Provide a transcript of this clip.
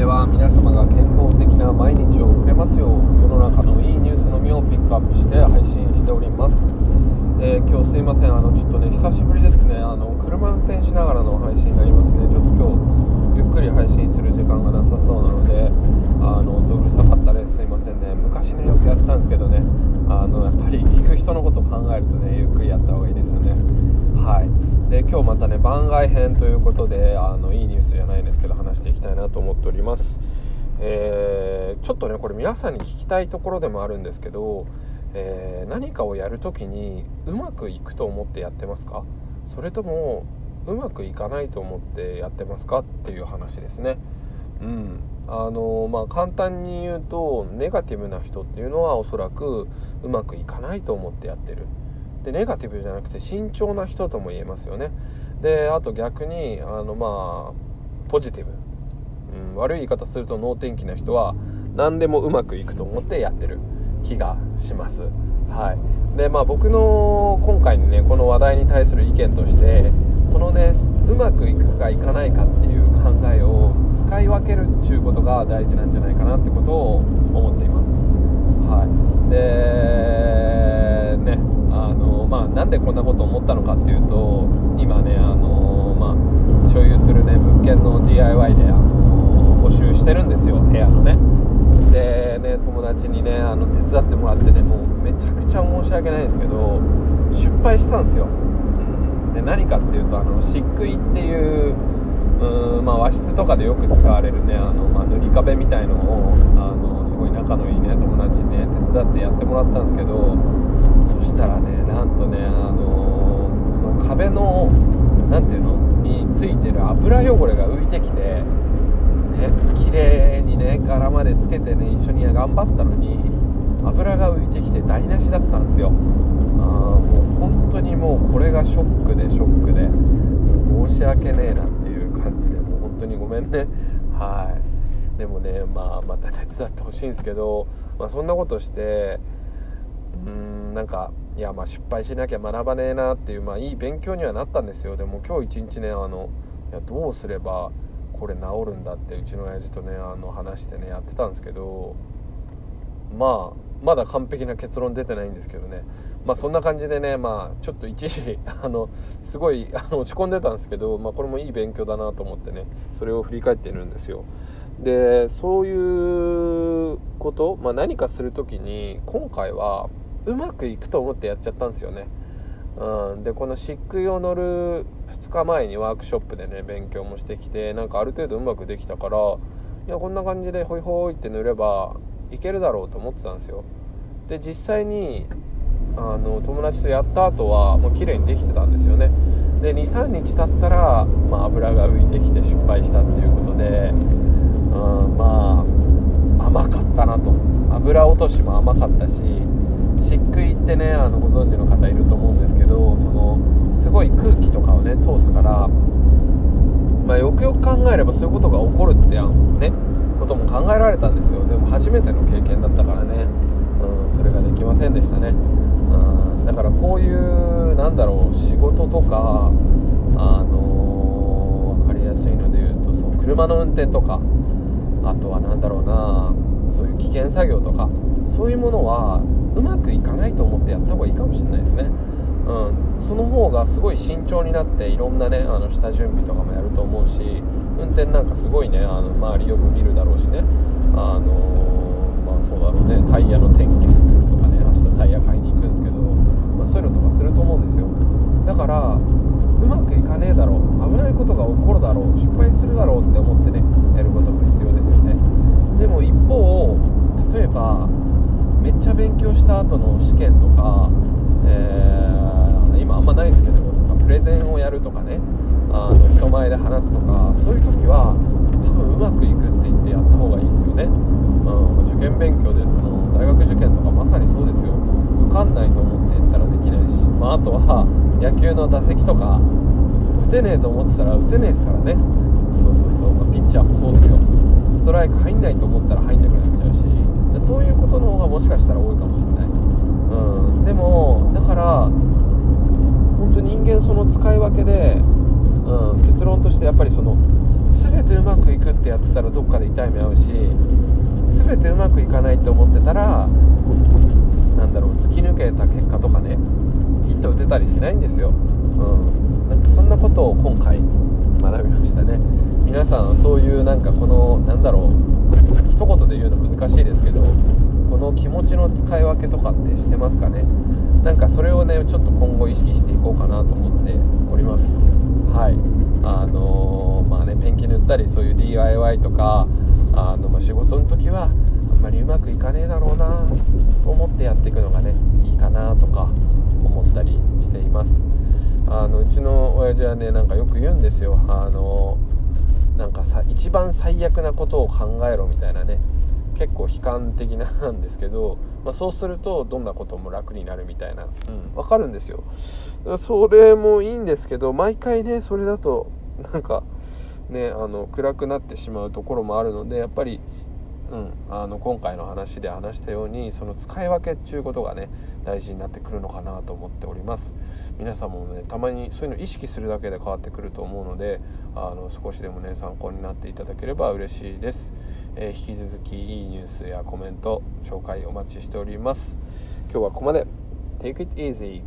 では皆様が健康的な毎日を送れますよう世の中のいいニュースのみをピックアップして配信しております、えー、今日すいません。あのちょっとね久しぶりですね。あの車運転しながらの配信になりますね。ちょっと今日ゆっくり配信する時間がなさそうなのであの音うるさかったですすいませんね。昔ねよくやってたんですけどね。あのやっぱり聞く人のことを考えるとねゆっくりやった方がいいですよね。はい。で今日またね番外編ということであのいいニュースじゃないんですけど話していきたいなと思っております。えー、ちょっとねこれ皆さんに聞きたいところでもあるんですけど、えー、何かをやる時にうまくいくと思ってやってますか？それともうまくいかないと思ってやってますか？っていう話ですね。うん。あのまあ、簡単に言うとネガティブな人っていうのはおそらくうまくいかないと思ってやってる。でネガティブじゃなくて慎重な人とも言えますよね。であと逆にあのまあポジティブ。うん、悪い言い方すると能天気な人は何でもうまくいくと思ってやってる。気がします。はい、でまあ僕の今回のねこの話題に対する意見としてこのねうまくいくかいかないかっていう考えを使い分けるっていうことが大事なんじゃないかなってことを思っています。はい、でね。なんでこんなこと思ったのかっていうと今ねあのまあ所有するね物件の DIY であの募集してるんですよ部屋のね。でね友達にねあの手伝ってもらってねもうめちゃくちゃ申し訳ないんですけど失敗したんですよ、で何かっていうとあの漆喰っていううん、まあ、和室とかでよく使われるねあの、まあ、塗り壁みたいのをあのすごい仲のいいね友達にね手伝ってやってもらったんですけどそしたらねなんとねあのその壁の何ていうの？についてる油汚れが浮いてきてね綺麗にね柄までつけてね一緒に頑張ったのに油が浮いてきて台無しだったんですよ。あもう本当にもうこれがショックでショックで申し訳ねえなっていう感じでもう本当にごめんね。はい。でもね、まあ、また手伝ってほしいんですけど、まあ、そんなことしてうーんなんかいやまあ失敗しなきゃ学ばねえなっていうまあいい勉強にはなったんですよ。でも今日一日ねあのいやどうすればこれ治るんだってうちの親父とねあの話してねやってたんですけどまあまだ完璧な結論出てないんですけどね。まあそんな感じでねまあちょっと一時 あのすごいあの落ち込んでたんですけど、まあ、これもいい勉強だなと思ってねそれを振り返っているんですよ。でそういうこと、まあ、何かする時に今回はうまくいくと思ってやっちゃったんですよね。うん、でこの漆喰を乗る2日前にワークショップでね勉強もしてきてなんかある程度うまくできたからいやこんな感じでホイホイって塗ればいけるだろうと思ってたんですよ。で実際にあの友達とやった後はもう綺麗にできてたんですよね。で23日経ったら、まあ、油が浮いてきて失敗したっていうことで、うん、まあ甘かったなと。油落としも甘かったし漆喰ってねあのご存知の方いると思うんですけどそのすごい空気とかをね通すから、まあ、よくよく考えればそういうことが起こるってやんねことも考えられたんですよ。でも初めての経験だったからね、うん、それができませんでしたね、うん、だからこういうなんだろう仕事とかあの、分かりやすいので言うとそう車の運転とかあとは何だろうなそういう危険作業とかそういうものはうまくいかないと思ってやった方がいいかもしれないですね、うん、その方がすごい慎重になっていろんなねあの下準備とかもやると思うし運転なんかすごいねあの周りよく見るだろうしね。あのー、まあそうだろうね。タイヤの点検するとかね。明日タイヤ買いに行くんですけど、まあ、そういうのとかすると思うんですよ。だからうまくいかねえだろう。危ないことが起こるだろう。失敗するだろうって思ってねやることも必要ですよね。でも一方例えばめっちゃ勉強した後の試験とか、えー、今あんまないですけどなんかプレゼンをやるとかねあの人前で話すとかそういう時は多分うまくいくって言ってやった方がいいですよね、うん、受験勉強でその大学受験とかまさにそうですよ。受かんないと思ってやったらできないし、まあ、あとは野球の打席とか打てねえと思ってたら打てねえですからね。そうそうそう、まあ、ピッチャーもそうっすよ。ストライク入んないと思ったら入んなくなっちゃうし。そういうことの方がもしかしたら多いかもしれない、うん、でもだから本当人間その使い分けで、うん、結論としてやっぱりその全てうまくいくってやってたらどっかで痛い目合うし全てうまくいかないと思ってたらなんだろう突き抜けた結果とかねヒット打てたりしないんですよ、うん、なんかそんなことを今回皆さんそういうなんかこのなんだろう一言で言うの難しいですけどこの気持ちの使い分けとかってしてますかね？なんかそれをねちょっと今後意識していこうかなと思っております。はい。あのー、まあねペンキ塗ったりそういう DIY とかあの、まあ、仕事の時はあんまりうまくいかねえだろうなと思ってやっていくのがねいいかなとか思ったりしています。あのうちの親父はねなんかよく言うんですよ。あのなんかさ一番最悪なことを考えろみたいなね結構悲観的なんですけど、まあ、そうするとどんなことも楽になるみたいな、うん、分かるんですよ。それもいいんですけど毎回ねそれだとなんかねあの暗くなってしまうところもあるのでやっぱりうん、あの今回の話で話したようにその使い分けっていうことがね大事になってくるのかなと思っております。皆さんもねたまにそういうの意識するだけで変わってくると思うのであの少しでもね参考になっていただければ嬉しいです、えー、引き続きいいニュースやコメント紹介お待ちしております。今日はここまで。Take it easy